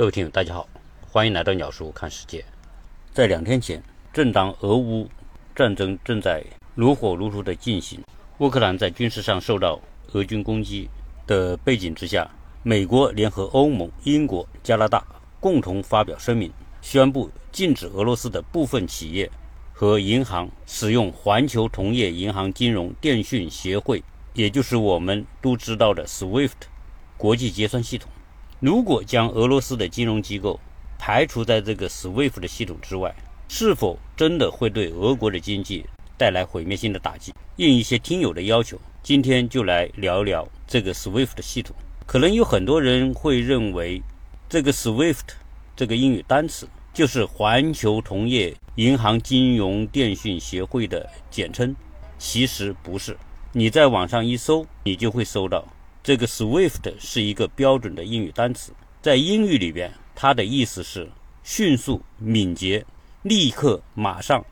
各位听友，大家好，欢迎来到鸟叔看世界。在两天前，正当俄乌战争正在如火如荼的进行，乌克兰在军事上受到俄军攻击的背景之下，美国联合欧盟、英国、加拿大共同发表声明，宣布禁止俄罗斯的部分企业和银行使用环球同业银行金融电讯协会，也就是我们都知道的 SWIFT 国际结算系统。如果将俄罗斯的金融机构排除在这个 SWIFT 的系统之外，是否真的会对俄国的经济带来毁灭性的打击？应一些听友的要求，今天就来聊聊这个 SWIFT 的系统。可能有很多人会认为，这个 SWIFT 这个英语单词就是环球同业银行金融电讯协会的简称，其实不是。你在网上一搜，你就会搜到。这个 SWIFT 是一个标准的英语单词，在英语里边，它的意思是迅速、敏捷、立刻、马上、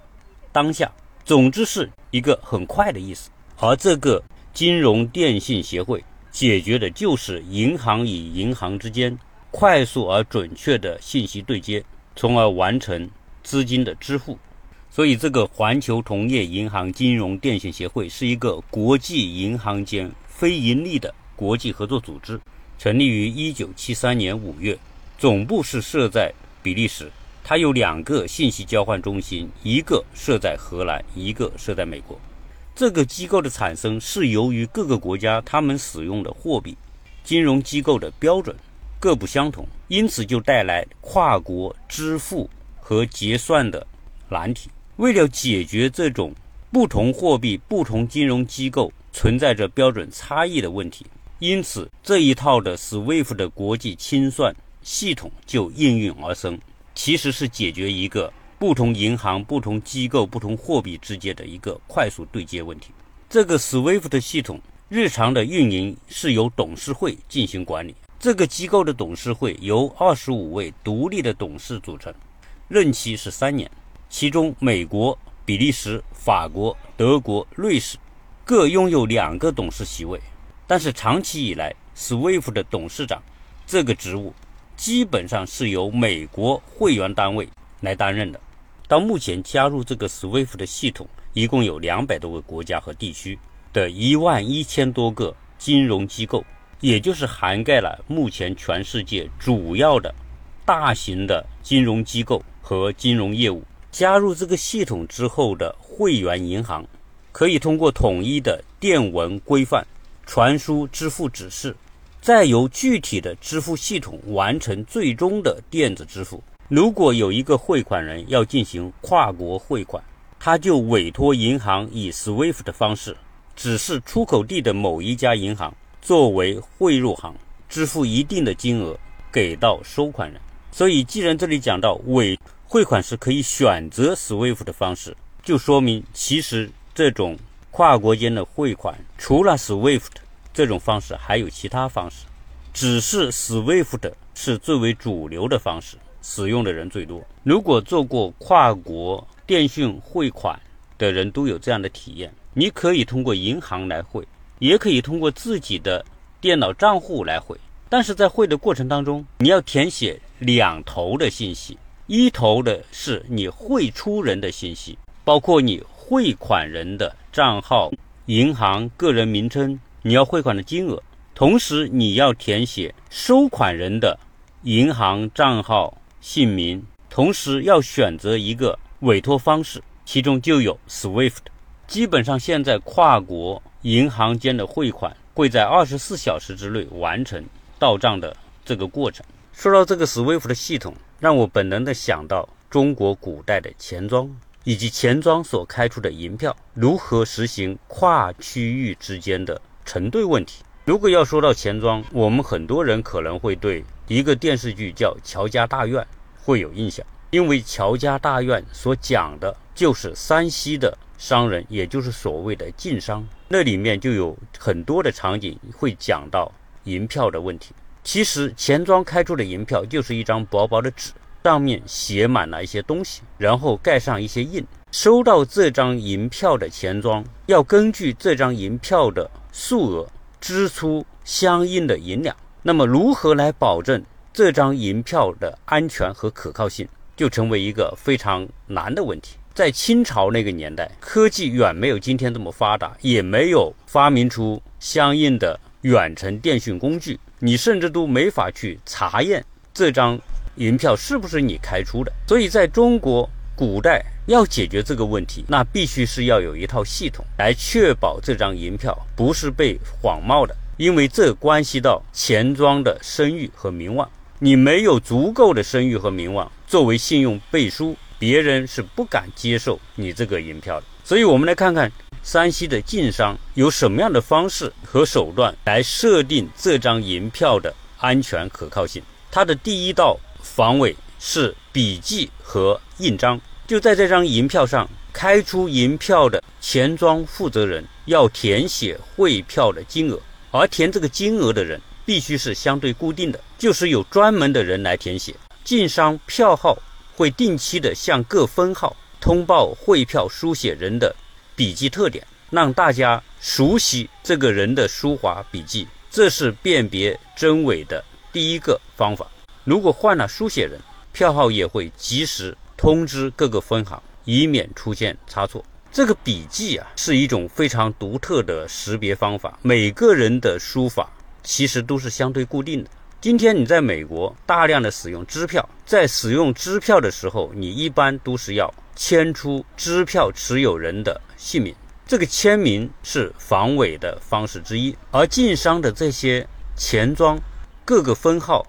当下，总之是一个很快的意思。而这个金融电信协会解决的就是银行与银行之间快速而准确的信息对接，从而完成资金的支付。所以，这个环球同业银行金融电信协会是一个国际银行间非盈利的。国际合作组织成立于一九七三年五月，总部是设在比利时。它有两个信息交换中心，一个设在荷兰，一个设在美国。这个机构的产生是由于各个国家他们使用的货币、金融机构的标准各不相同，因此就带来跨国支付和结算的难题。为了解决这种不同货币、不同金融机构存在着标准差异的问题。因此，这一套的 SWIFT 的国际清算系统就应运而生，其实是解决一个不同银行、不同机构、不同货币之间的一个快速对接问题。这个 SWIFT 系统日常的运营是由董事会进行管理。这个机构的董事会由二十五位独立的董事组成，任期是三年，其中美国、比利时、法国、德国、瑞士各拥有两个董事席位。但是长期以来，SWIFT 的董事长这个职务基本上是由美国会员单位来担任的。到目前，加入这个 SWIFT 的系统一共有两百多个国家和地区的一万一千多个金融机构，也就是涵盖了目前全世界主要的大型的金融机构和金融业务。加入这个系统之后的会员银行，可以通过统一的电文规范。传输支付指示，再由具体的支付系统完成最终的电子支付。如果有一个汇款人要进行跨国汇款，他就委托银行以 SWIFT 的方式指示出口地的某一家银行作为汇入行，支付一定的金额给到收款人。所以，既然这里讲到委汇款时可以选择 SWIFT 的方式，就说明其实这种。跨国间的汇款，除了 SWIFT 这种方式，还有其他方式，只是 SWIFT 是最为主流的方式，使用的人最多。如果做过跨国电讯汇款的人都有这样的体验：你可以通过银行来汇，也可以通过自己的电脑账户来汇。但是在汇的过程当中，你要填写两头的信息，一头的是你汇出人的信息，包括你。汇款人的账号、银行、个人名称，你要汇款的金额，同时你要填写收款人的银行账号、姓名，同时要选择一个委托方式，其中就有 SWIFT。基本上现在跨国银行间的汇款会在二十四小时之内完成到账的这个过程。说到这个 SWIFT 的系统，让我本能的想到中国古代的钱庄。以及钱庄所开出的银票如何实行跨区域之间的承兑问题？如果要说到钱庄，我们很多人可能会对一个电视剧叫《乔家大院》会有印象，因为《乔家大院》所讲的就是山西的商人，也就是所谓的晋商，那里面就有很多的场景会讲到银票的问题。其实钱庄开出的银票就是一张薄薄的纸。上面写满了一些东西，然后盖上一些印。收到这张银票的钱庄要根据这张银票的数额支出相应的银两。那么，如何来保证这张银票的安全和可靠性就成为一个非常难的问题。在清朝那个年代，科技远没有今天这么发达，也没有发明出相应的远程电讯工具，你甚至都没法去查验这张银票是不是你开出的。所以，在中国古代要解决这个问题，那必须是要有一套系统来确保这张银票不是被仿冒的，因为这关系到钱庄的声誉和名望。你没有足够的声誉和名望作为信用背书。别人是不敢接受你这个银票的，所以，我们来看看山西的晋商有什么样的方式和手段来设定这张银票的安全可靠性。它的第一道防伪是笔记和印章，就在这张银票上，开出银票的钱庄负责人要填写汇票的金额，而填这个金额的人必须是相对固定的，就是有专门的人来填写。晋商票号。会定期的向各分号通报汇票书写人的笔迹特点，让大家熟悉这个人的书法笔迹，这是辨别真伪的第一个方法。如果换了书写人，票号也会及时通知各个分行，以免出现差错。这个笔迹啊，是一种非常独特的识别方法。每个人的书法其实都是相对固定的。今天你在美国大量的使用支票，在使用支票的时候，你一般都是要签出支票持有人的姓名，这个签名是防伪的方式之一。而晋商的这些钱庄各个分号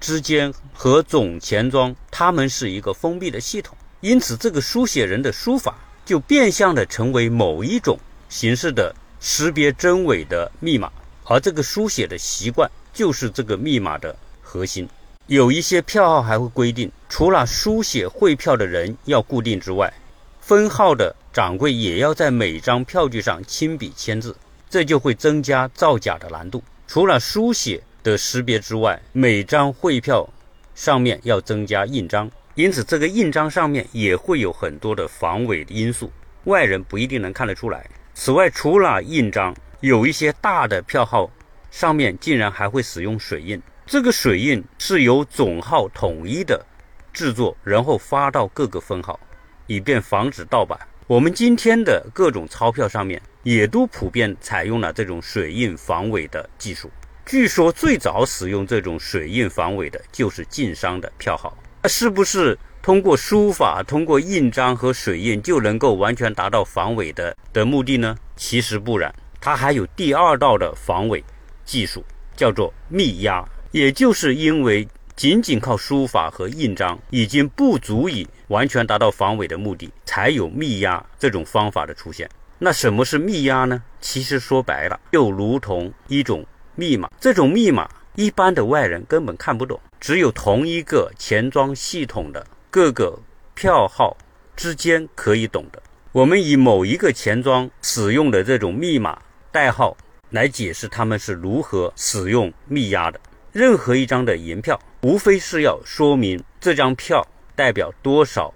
之间和总钱庄，他们是一个封闭的系统，因此这个书写人的书法就变相的成为某一种形式的识别真伪的密码，而这个书写的习惯。就是这个密码的核心。有一些票号还会规定，除了书写汇票的人要固定之外，分号的掌柜也要在每张票据上亲笔签字，这就会增加造假的难度。除了书写的识别之外，每张汇票上面要增加印章，因此这个印章上面也会有很多的防伪的因素，外人不一定能看得出来。此外，除了印章，有一些大的票号。上面竟然还会使用水印，这个水印是由总号统一的制作，然后发到各个分号，以便防止盗版。我们今天的各种钞票上面也都普遍采用了这种水印防伪的技术。据说最早使用这种水印防伪的就是晋商的票号。那是不是通过书法、通过印章和水印就能够完全达到防伪的的目的呢？其实不然，它还有第二道的防伪。技术叫做密押，也就是因为仅仅靠书法和印章已经不足以完全达到防伪的目的，才有密押这种方法的出现。那什么是密押呢？其实说白了，就如同一种密码。这种密码一般的外人根本看不懂，只有同一个钱庄系统的各个票号之间可以懂的。我们以某一个钱庄使用的这种密码代号。来解释他们是如何使用密押的。任何一张的银票，无非是要说明这张票代表多少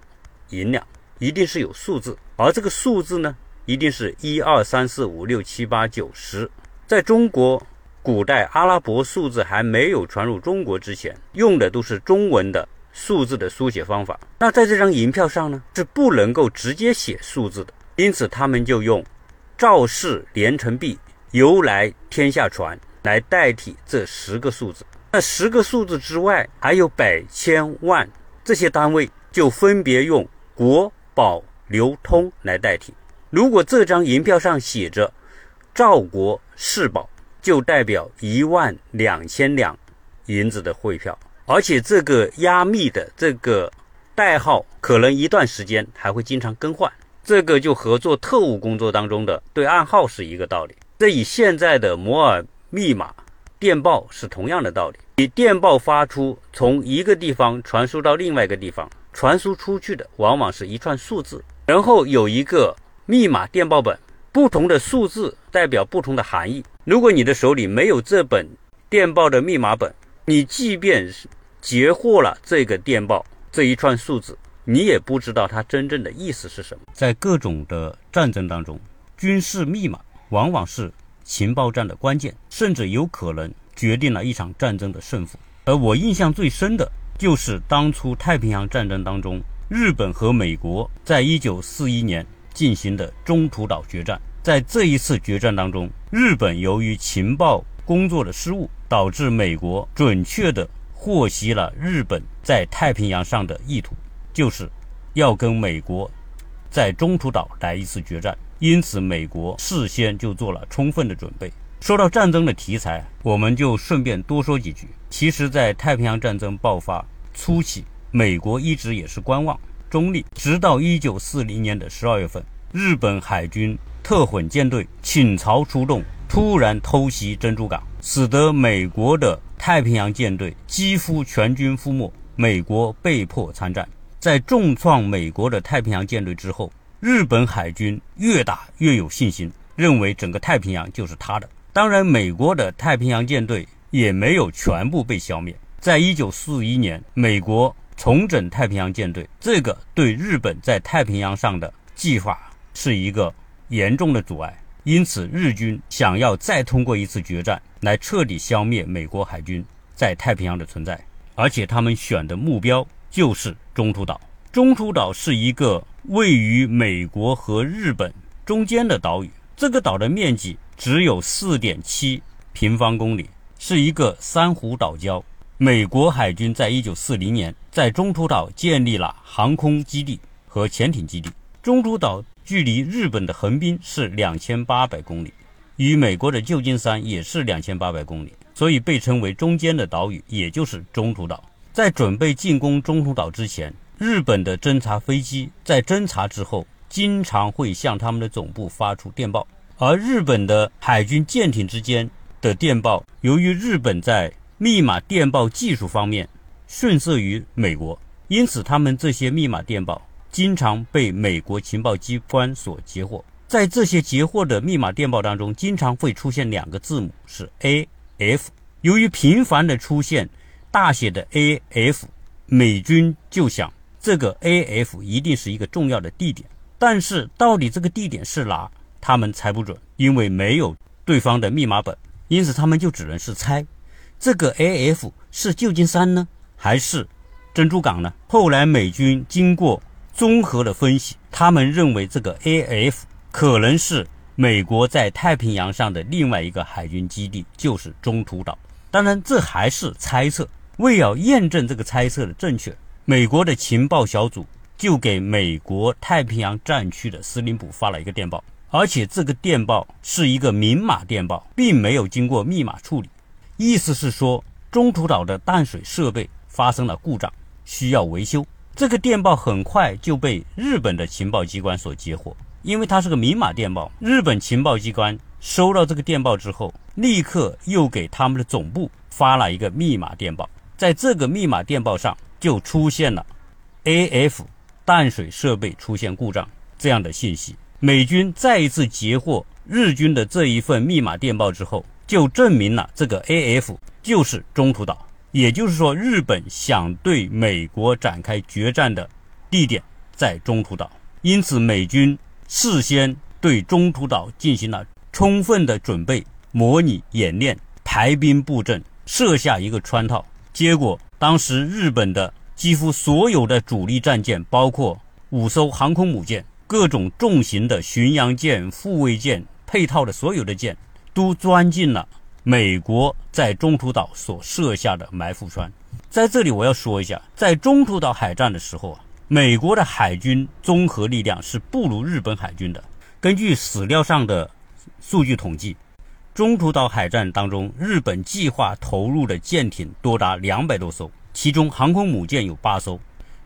银两，一定是有数字，而这个数字呢，一定是一二三四五六七八九十。在中国古代，阿拉伯数字还没有传入中国之前，用的都是中文的数字的书写方法。那在这张银票上呢，是不能够直接写数字的，因此他们就用赵氏连城璧。由来天下传来代替这十个数字，那十个数字之外，还有百千万这些单位，就分别用国宝流通来代替。如果这张银票上写着赵国世宝，就代表一万两千两银子的汇票，而且这个压密的这个代号，可能一段时间还会经常更换。这个就和做特务工作当中的对暗号是一个道理。这与现在的摩尔密码电报是同样的道理。你电报发出，从一个地方传输到另外一个地方，传输出去的往往是一串数字，然后有一个密码电报本，不同的数字代表不同的含义。如果你的手里没有这本电报的密码本，你即便是截获了这个电报这一串数字，你也不知道它真正的意思是什么。在各种的战争当中，军事密码。往往是情报战的关键，甚至有可能决定了一场战争的胜负。而我印象最深的就是当初太平洋战争当中，日本和美国在一九四一年进行的中途岛决战。在这一次决战当中，日本由于情报工作的失误，导致美国准确地获悉了日本在太平洋上的意图，就是要跟美国在中途岛来一次决战。因此，美国事先就做了充分的准备。说到战争的题材，我们就顺便多说几句。其实，在太平洋战争爆发初期，美国一直也是观望中立，直到一九四零年的十二月份，日本海军。特混舰队倾巢出动，突然偷袭珍珠港，使得美国的太平洋舰队几乎全军覆没，美国被迫参战。在重创美国的太平洋舰队之后，日本海军越打越有信心，认为整个太平洋就是他的。当然，美国的太平洋舰队也没有全部被消灭。在一九四一年，美国重整太平洋舰队，这个对日本在太平洋上的计划是一个。严重的阻碍，因此日军想要再通过一次决战来彻底消灭美国海军在太平洋的存在，而且他们选的目标就是中途岛。中途岛是一个位于美国和日本中间的岛屿，这个岛的面积只有四点七平方公里，是一个珊瑚岛礁。美国海军在一九四零年在中途岛建立了航空基地和潜艇基地。中途岛。距离日本的横滨是两千八百公里，与美国的旧金山也是两千八百公里，所以被称为中间的岛屿，也就是中途岛。在准备进攻中途岛之前，日本的侦察飞机在侦察之后，经常会向他们的总部发出电报，而日本的海军舰艇之间的电报，由于日本在密码电报技术方面逊色于美国，因此他们这些密码电报。经常被美国情报机关所截获，在这些截获的密码电报当中，经常会出现两个字母是 A F。由于频繁的出现大写的 A F，美军就想这个 A F 一定是一个重要的地点，但是到底这个地点是哪，他们猜不准，因为没有对方的密码本，因此他们就只能是猜这个 A F 是旧金山呢，还是珍珠港呢？后来美军经过综合的分析，他们认为这个 AF 可能是美国在太平洋上的另外一个海军基地，就是中途岛。当然，这还是猜测。为了验证这个猜测的正确，美国的情报小组就给美国太平洋战区的司令部发了一个电报，而且这个电报是一个明码电报，并没有经过密码处理。意思是说，中途岛的淡水设备发生了故障，需要维修。这个电报很快就被日本的情报机关所截获，因为它是个明码电报。日本情报机关收到这个电报之后，立刻又给他们的总部发了一个密码电报。在这个密码电报上就出现了 “AF 淡水设备出现故障”这样的信息。美军再一次截获日军的这一份密码电报之后，就证明了这个 “AF” 就是中途岛。也就是说，日本想对美国展开决战的地点在中途岛，因此美军事先对中途岛进行了充分的准备、模拟演练、排兵布阵，设下一个圈套。结果，当时日本的几乎所有的主力战舰，包括五艘航空母舰、各种重型的巡洋舰、护卫舰配套的所有的舰，都钻进了。美国在中途岛所设下的埋伏圈，在这里我要说一下，在中途岛海战的时候啊，美国的海军综合力量是不如日本海军的。根据史料上的数据统计，中途岛海战当中，日本计划投入的舰艇多达两百多艘，其中航空母舰有八艘，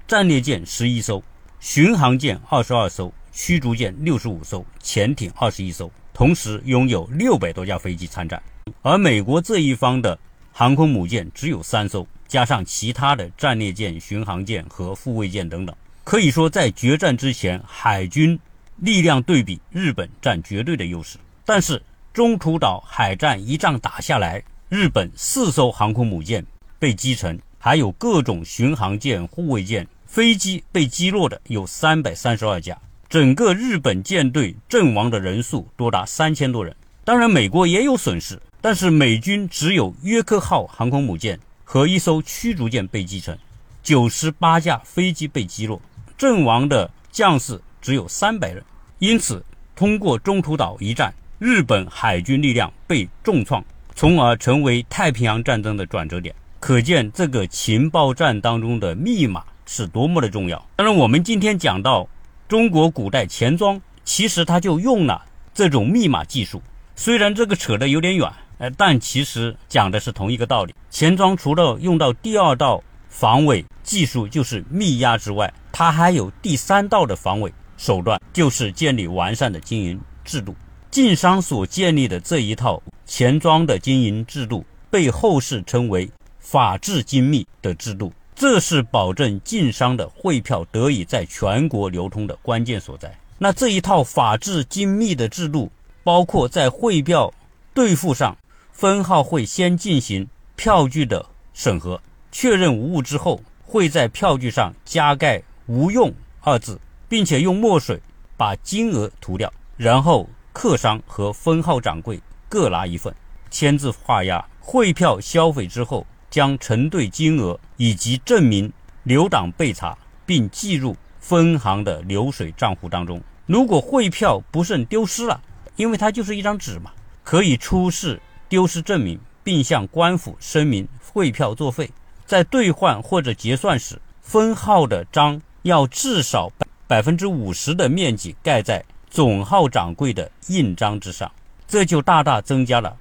战列舰十一艘，巡航舰二十二艘，驱逐舰六十五艘，潜艇二十一艘，同时拥有六百多架飞机参战。而美国这一方的航空母舰只有三艘，加上其他的战列舰、巡航舰和护卫舰等等，可以说在决战之前，海军力量对比日本占绝对的优势。但是中途岛海战一仗打下来，日本四艘航空母舰被击沉，还有各种巡航舰、护卫舰、飞机被击落的有三百三十二架，整个日本舰队阵亡的人数多达三千多人。当然，美国也有损失。但是美军只有约克号航空母舰和一艘驱逐舰被击沉，九十八架飞机被击落，阵亡的将士只有三百人。因此，通过中途岛一战，日本海军力量被重创，从而成为太平洋战争的转折点。可见，这个情报战当中的密码是多么的重要。当然，我们今天讲到中国古代钱庄，其实他就用了这种密码技术。虽然这个扯得有点远，呃，但其实讲的是同一个道理。钱庄除了用到第二道防伪技术，就是密押之外，它还有第三道的防伪。手段就是建立完善的经营制度。晋商所建立的这一套钱庄的经营制度，被后世称为“法治精密”的制度。这是保证晋商的汇票得以在全国流通的关键所在。那这一套法治精密的制度，包括在汇票兑付上，分号会先进行票据的审核，确认无误之后，会在票据上加盖“无用”二字。并且用墨水把金额涂掉，然后客商和分号掌柜各拿一份，签字画押。汇票销毁之后，将承兑金额以及证明留档备查，并记入分行的流水账户当中。如果汇票不慎丢失了，因为它就是一张纸嘛，可以出示丢失证明，并向官府声明汇票作废。在兑换或者结算时，分号的章要至少。百分之五十的面积盖在总号掌柜的印章之上，这就大大增加了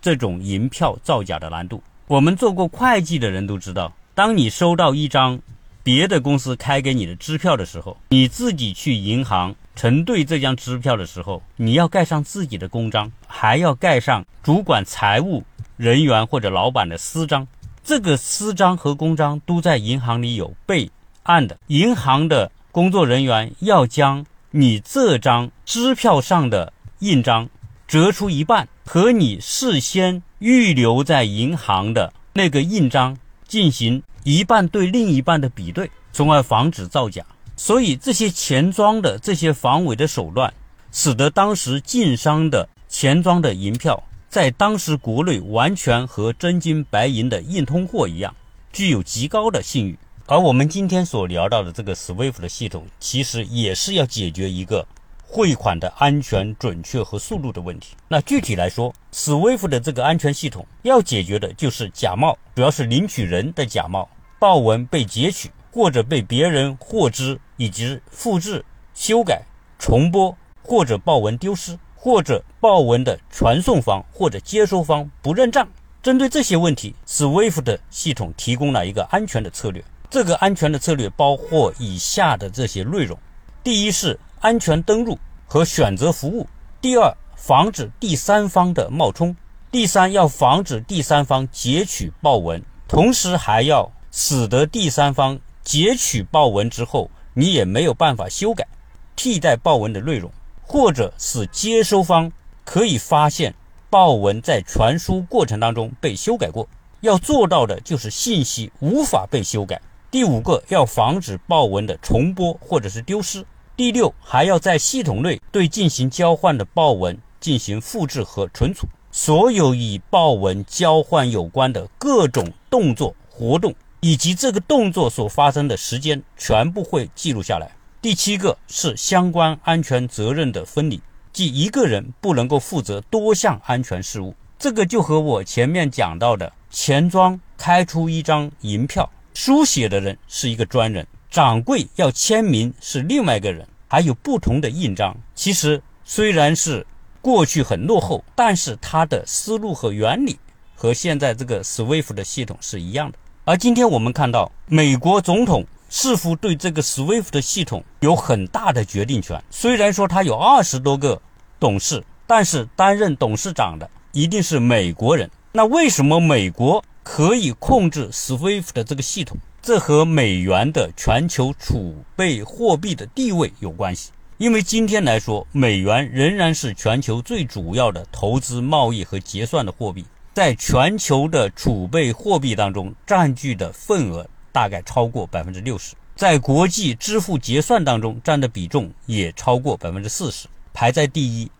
这种银票造假的难度。我们做过会计的人都知道，当你收到一张别的公司开给你的支票的时候，你自己去银行承兑这张支票的时候，你要盖上自己的公章，还要盖上主管财务人员或者老板的私章。这个私章和公章都在银行里有备案的，银行的。工作人员要将你这张支票上的印章折出一半，和你事先预留在银行的那个印章进行一半对另一半的比对，从而防止造假。所以，这些钱庄的这些防伪的手段，使得当时晋商的钱庄的银票，在当时国内完全和真金白银的硬通货一样，具有极高的信誉。而我们今天所聊到的这个 SWIFT 的系统，其实也是要解决一个汇款的安全、准确和速度的问题。那具体来说，SWIFT 的这个安全系统要解决的就是假冒，主要是领取人的假冒、报文被截取或者被别人获知，以及复制、修改、重播或者报文丢失，或者报文的传送方或者接收方不认账。针对这些问题，SWIFT 的系统提供了一个安全的策略。这个安全的策略包括以下的这些内容：第一是安全登录和选择服务；第二，防止第三方的冒充；第三，要防止第三方截取报文，同时还要使得第三方截取报文之后，你也没有办法修改替代报文的内容，或者使接收方可以发现报文在传输过程当中被修改过。要做到的就是信息无法被修改。第五个要防止报文的重播或者是丢失。第六，还要在系统内对进行交换的报文进行复制和存储，所有与报文交换有关的各种动作活动以及这个动作所发生的时间全部会记录下来。第七个是相关安全责任的分离，即一个人不能够负责多项安全事务。这个就和我前面讲到的钱庄开出一张银票。书写的人是一个专人，掌柜要签名是另外一个人，还有不同的印章。其实虽然是过去很落后，但是它的思路和原理和现在这个 SWIFT 的系统是一样的。而今天我们看到，美国总统似乎对这个 SWIFT 的系统有很大的决定权。虽然说他有二十多个董事，但是担任董事长的一定是美国人。那为什么美国？可以控制 SWIFT 的这个系统，这和美元的全球储备货币的地位有关系。因为今天来说，美元仍然是全球最主要的投资、贸易和结算的货币，在全球的储备货币当中占据的份额大概超过百分之六十，在国际支付结算当中占的比重也超过百分之四十，排在第一。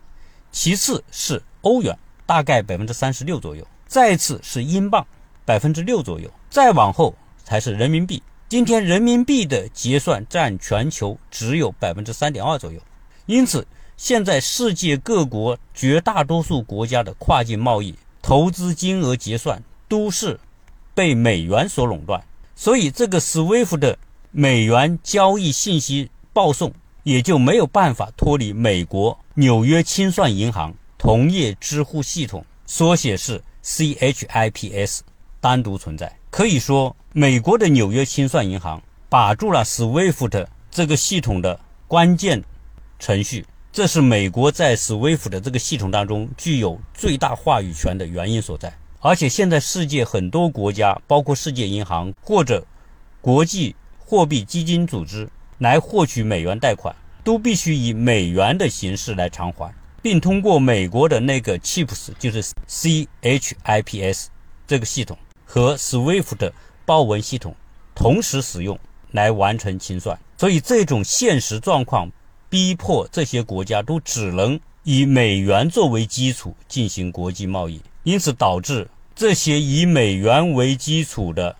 其次是欧元，大概百分之三十六左右，再次是英镑。百分之六左右，再往后才是人民币。今天人民币的结算占全球只有百分之三点二左右，因此现在世界各国绝大多数国家的跨境贸易投资金额结算都是被美元所垄断，所以这个 SWIFT 的美元交易信息报送也就没有办法脱离美国纽约清算银行同业支付系统，缩写是 CHIPS，单独存在。可以说，美国的纽约清算银行把住了 SWIFT 这个系统的关键程序，这是美国在 SWIFT 的这个系统当中具有最大话语权的原因所在。而且，现在世界很多国家，包括世界银行或者国际货币基金组织来获取美元贷款，都必须以美元的形式来偿还，并通过美国的那个 CHIPS，就是 CHIPS 这个系统。和 SWIFT 的报文系统同时使用来完成清算，所以这种现实状况逼迫这些国家都只能以美元作为基础进行国际贸易，因此导致这些以美元为基础的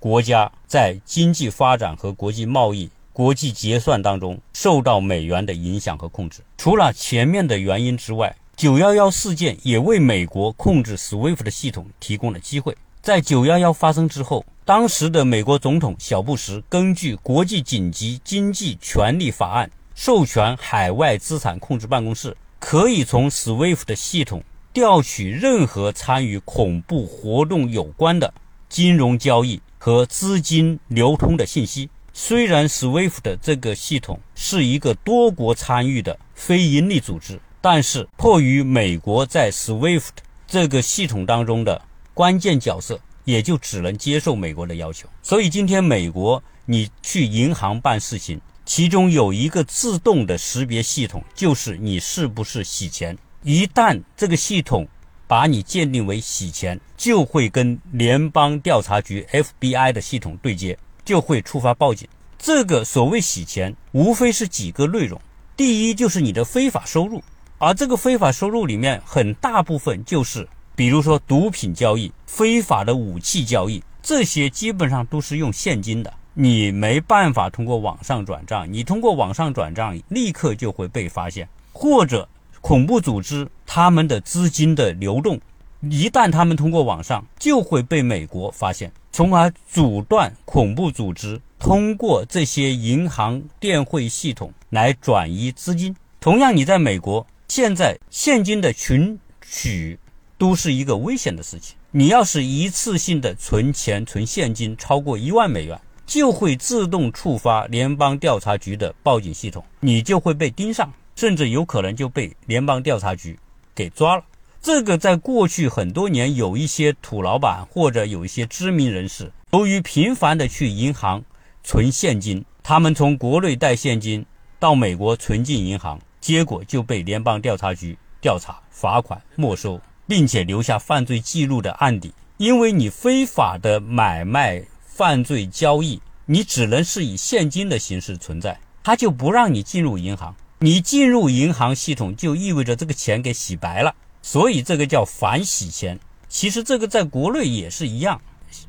国家在经济发展和国际贸易、国际结算当中受到美元的影响和控制。除了前面的原因之外，九幺幺事件也为美国控制 SWIFT 的系统提供了机会。在九幺幺发生之后，当时的美国总统小布什根据《国际紧急经济权利法案》，授权海外资产控制办公室可以从 SWIFT 的系统调取任何参与恐怖活动有关的金融交易和资金流通的信息。虽然 SWIFT 的这个系统是一个多国参与的非营利组织，但是迫于美国在 SWIFT 这个系统当中的关键角色也就只能接受美国的要求，所以今天美国你去银行办事情，其中有一个自动的识别系统，就是你是不是洗钱。一旦这个系统把你鉴定为洗钱，就会跟联邦调查局 FBI 的系统对接，就会触发报警。这个所谓洗钱，无非是几个内容：第一，就是你的非法收入，而这个非法收入里面很大部分就是。比如说毒品交易、非法的武器交易，这些基本上都是用现金的，你没办法通过网上转账，你通过网上转账立刻就会被发现。或者恐怖组织他们的资金的流动，一旦他们通过网上，就会被美国发现，从而阻断恐怖组织通过这些银行电汇系统来转移资金。同样，你在美国现在现金的群取。都是一个危险的事情。你要是一次性的存钱、存现金超过一万美元，就会自动触发联邦调查局的报警系统，你就会被盯上，甚至有可能就被联邦调查局给抓了。这个在过去很多年，有一些土老板或者有一些知名人士，由于频繁的去银行存现金，他们从国内带现金到美国存进银行，结果就被联邦调查局调查、罚款、没收。并且留下犯罪记录的案底，因为你非法的买卖、犯罪交易，你只能是以现金的形式存在，他就不让你进入银行。你进入银行系统，就意味着这个钱给洗白了，所以这个叫反洗钱。其实这个在国内也是一样，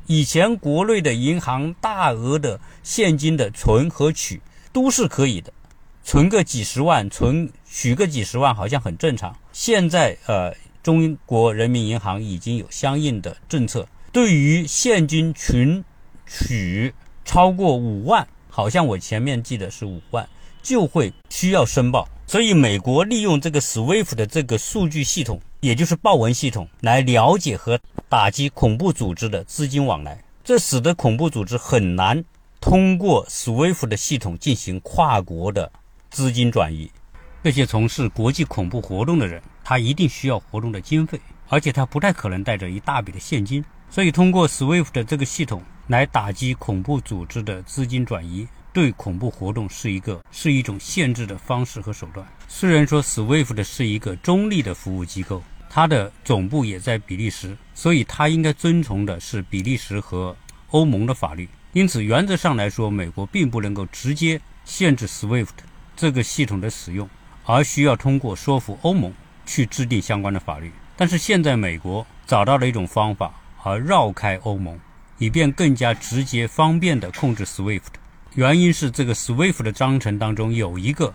以前国内的银行大额的现金的存和取都是可以的，存个几十万，存取个几十万好像很正常。现在呃。中国人民银行已经有相应的政策，对于现金存取超过五万，好像我前面记得是五万，就会需要申报。所以，美国利用这个 SWIFT 的这个数据系统，也就是报文系统，来了解和打击恐怖组织的资金往来，这使得恐怖组织很难通过 SWIFT 的系统进行跨国的资金转移。那些从事国际恐怖活动的人。他一定需要活动的经费，而且他不太可能带着一大笔的现金，所以通过 SWIFT 这个系统来打击恐怖组织的资金转移，对恐怖活动是一个是一种限制的方式和手段。虽然说 SWIFT 是一个中立的服务机构，它的总部也在比利时，所以它应该遵从的是比利时和欧盟的法律。因此，原则上来说，美国并不能够直接限制 SWIFT 这个系统的使用，而需要通过说服欧盟。去制定相关的法律，但是现在美国找到了一种方法，而绕开欧盟，以便更加直接方便地控制 SWIFT。原因是这个 SWIFT 的章程当中有一个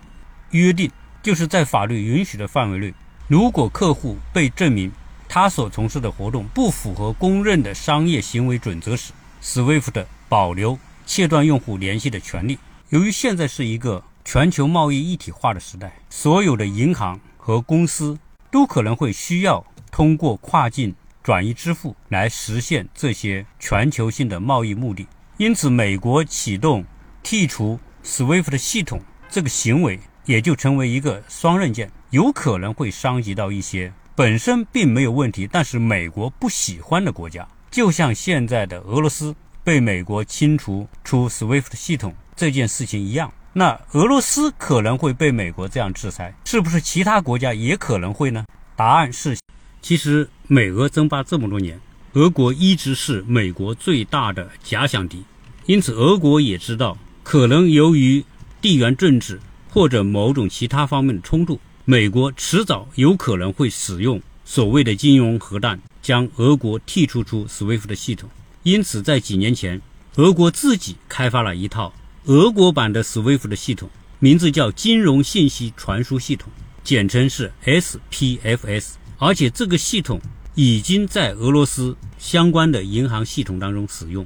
约定，就是在法律允许的范围内，如果客户被证明他所从事的活动不符合公认的商业行为准则时，SWIFT 保留切断用户联系的权利。由于现在是一个全球贸易一体化的时代，所有的银行和公司都可能会需要通过跨境转移支付来实现这些全球性的贸易目的。因此，美国启动。剔除 SWIFT 系统这个行为，也就成为一个双刃剑，有可能会伤及到一些本身并没有问题，但是美国不喜欢的国家，就像现在的俄罗斯被美国清除出 SWIFT 系统这件事情一样。那俄罗斯可能会被美国这样制裁，是不是其他国家也可能会呢？答案是，其实美俄争霸这么多年，俄国一直是美国最大的假想敌，因此俄国也知道。可能由于地缘政治或者某种其他方面的冲突，美国迟早有可能会使用所谓的金融核弹，将俄国剔除出 SWIFT 的系统。因此，在几年前，俄国自己开发了一套俄国版的 SWIFT 的系统，名字叫金融信息传输系统，简称是 SPFS。而且，这个系统已经在俄罗斯相关的银行系统当中使用。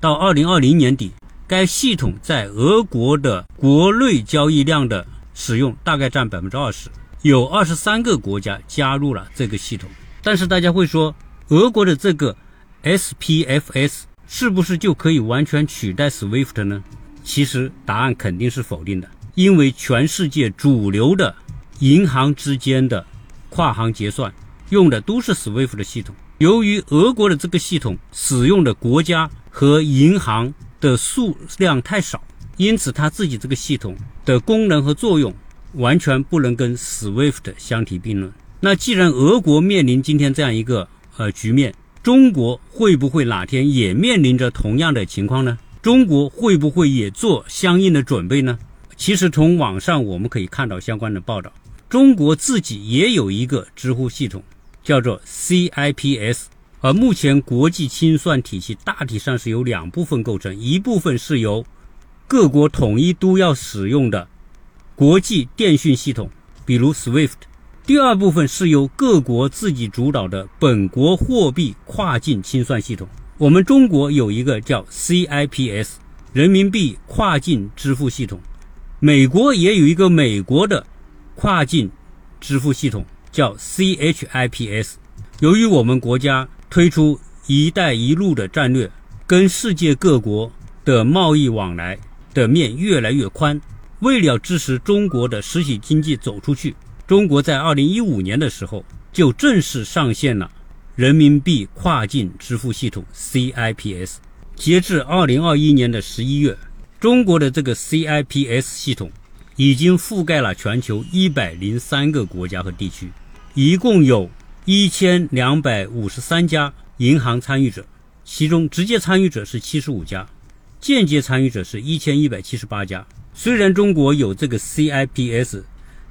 到二零二零年底。该系统在俄国的国内交易量的使用大概占百分之二十，有二十三个国家加入了这个系统。但是大家会说，俄国的这个 SPFS 是不是就可以完全取代 SWIFT 呢？其实答案肯定是否定的，因为全世界主流的银行之间的跨行结算用的都是 SWIFT 的系统。由于俄国的这个系统使用的国家和银行。的数量太少，因此它自己这个系统的功能和作用完全不能跟 SWIFT 相提并论。那既然俄国面临今天这样一个呃局面，中国会不会哪天也面临着同样的情况呢？中国会不会也做相应的准备呢？其实从网上我们可以看到相关的报道，中国自己也有一个支付系统，叫做 CIPS。而目前国际清算体系大体上是由两部分构成，一部分是由各国统一都要使用的国际电讯系统，比如 SWIFT；第二部分是由各国自己主导的本国货币跨境清算系统。我们中国有一个叫 CIPS 人民币跨境支付系统，美国也有一个美国的跨境支付系统叫 CHIPS。由于我们国家推出“一带一路”的战略，跟世界各国的贸易往来的面越来越宽。为了支持中国的实体经济走出去，中国在二零一五年的时候就正式上线了人民币跨境支付系统 CIPS。截至二零二一年的十一月，中国的这个 CIPS 系统已经覆盖了全球一百零三个国家和地区，一共有。一千两百五十三家银行参与者，其中直接参与者是七十五家，间接参与者是一千一百七十八家。虽然中国有这个 CIPS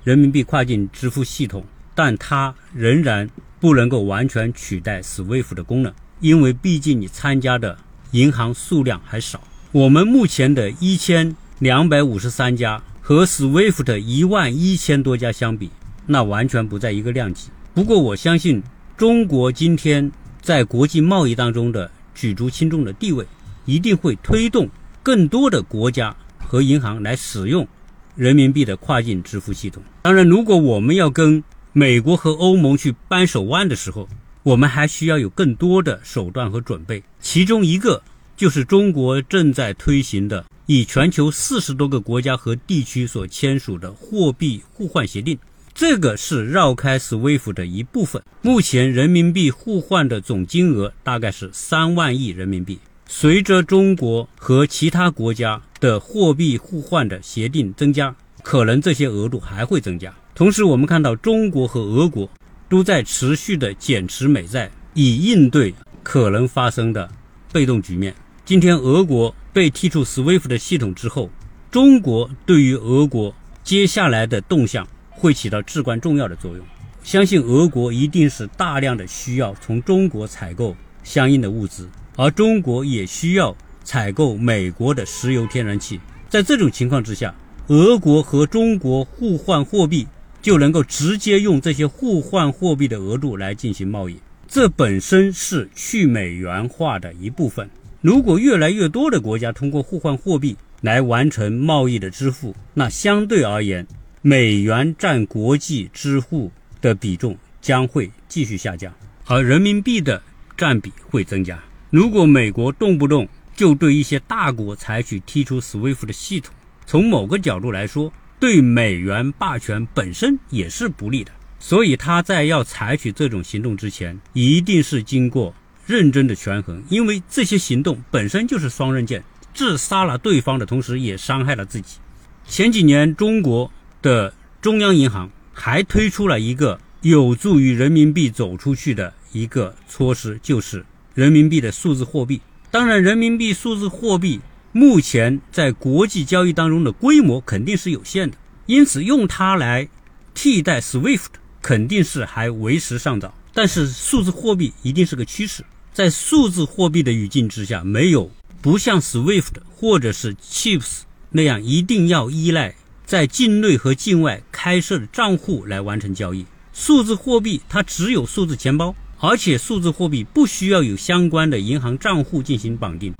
人民币跨境支付系统，但它仍然不能够完全取代 SWIFT 的功能，因为毕竟你参加的银行数量还少。我们目前的一千两百五十三家和 SWIFT 一万一千多家相比，那完全不在一个量级。不过，我相信中国今天在国际贸易当中的举足轻重的地位，一定会推动更多的国家和银行来使用人民币的跨境支付系统。当然，如果我们要跟美国和欧盟去扳手腕的时候，我们还需要有更多的手段和准备。其中一个就是中国正在推行的，以全球四十多个国家和地区所签署的货币互换协定。这个是绕开 SWIFT 的一部分。目前人民币互换的总金额大概是三万亿人民币。随着中国和其他国家的货币互换的协定增加，可能这些额度还会增加。同时，我们看到中国和俄国都在持续的减持美债，以应对可能发生的被动局面。今天，俄国被踢出 SWIFT 的系统之后，中国对于俄国接下来的动向。会起到至关重要的作用。相信俄国一定是大量的需要从中国采购相应的物资，而中国也需要采购美国的石油、天然气。在这种情况之下，俄国和中国互换货币，就能够直接用这些互换货币的额度来进行贸易。这本身是去美元化的一部分。如果越来越多的国家通过互换货币来完成贸易的支付，那相对而言，美元占国际支付的比重将会继续下降，而人民币的占比会增加。如果美国动不动就对一些大国采取踢出 SWIFT 的系统，从某个角度来说，对美元霸权本身也是不利的。所以他在要采取这种行动之前，一定是经过认真的权衡，因为这些行动本身就是双刃剑，自杀了对方的同时，也伤害了自己。前几年，中国的中央银行还推出了一个有助于人民币走出去的一个措施，就是人民币的数字货币。当然，人民币数字货币目前在国际交易当中的规模肯定是有限的，因此用它来替代 SWIFT 肯定是还为时尚早。但是，数字货币一定是个趋势，在数字货币的语境之下，没有不像 SWIFT 或者是 CHIPS 那样一定要依赖。在境内和境外开设的账户来完成交易。数字货币它只有数字钱包，而且数字货币不需要有相关的银行账户进行绑定，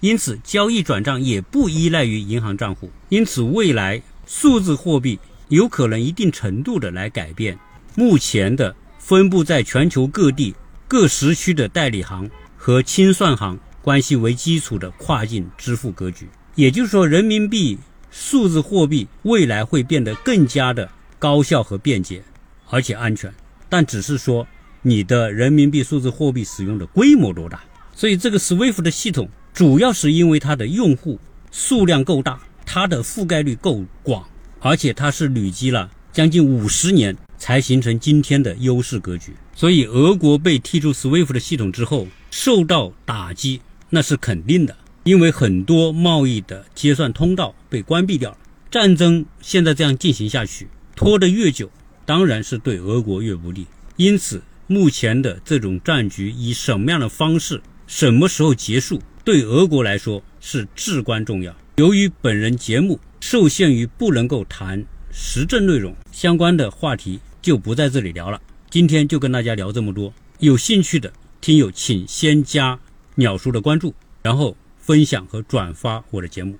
因此交易转账也不依赖于银行账户。因此，未来数字货币有可能一定程度的来改变目前的分布在全球各地各时区的代理行和清算行关系为基础的跨境支付格局。也就是说，人民币。数字货币未来会变得更加的高效和便捷，而且安全，但只是说你的人民币数字货币使用的规模多大。所以这个 SWIFT 的系统主要是因为它的用户数量够大，它的覆盖率够广，而且它是累积了将近五十年才形成今天的优势格局。所以俄国被踢出 SWIFT 的系统之后受到打击，那是肯定的。因为很多贸易的结算通道被关闭掉了，战争现在这样进行下去，拖得越久，当然是对俄国越不利。因此，目前的这种战局以什么样的方式、什么时候结束，对俄国来说是至关重要。由于本人节目受限于不能够谈时政内容相关的话题，就不在这里聊了。今天就跟大家聊这么多，有兴趣的听友请先加鸟叔的关注，然后。分享和转发我的节目。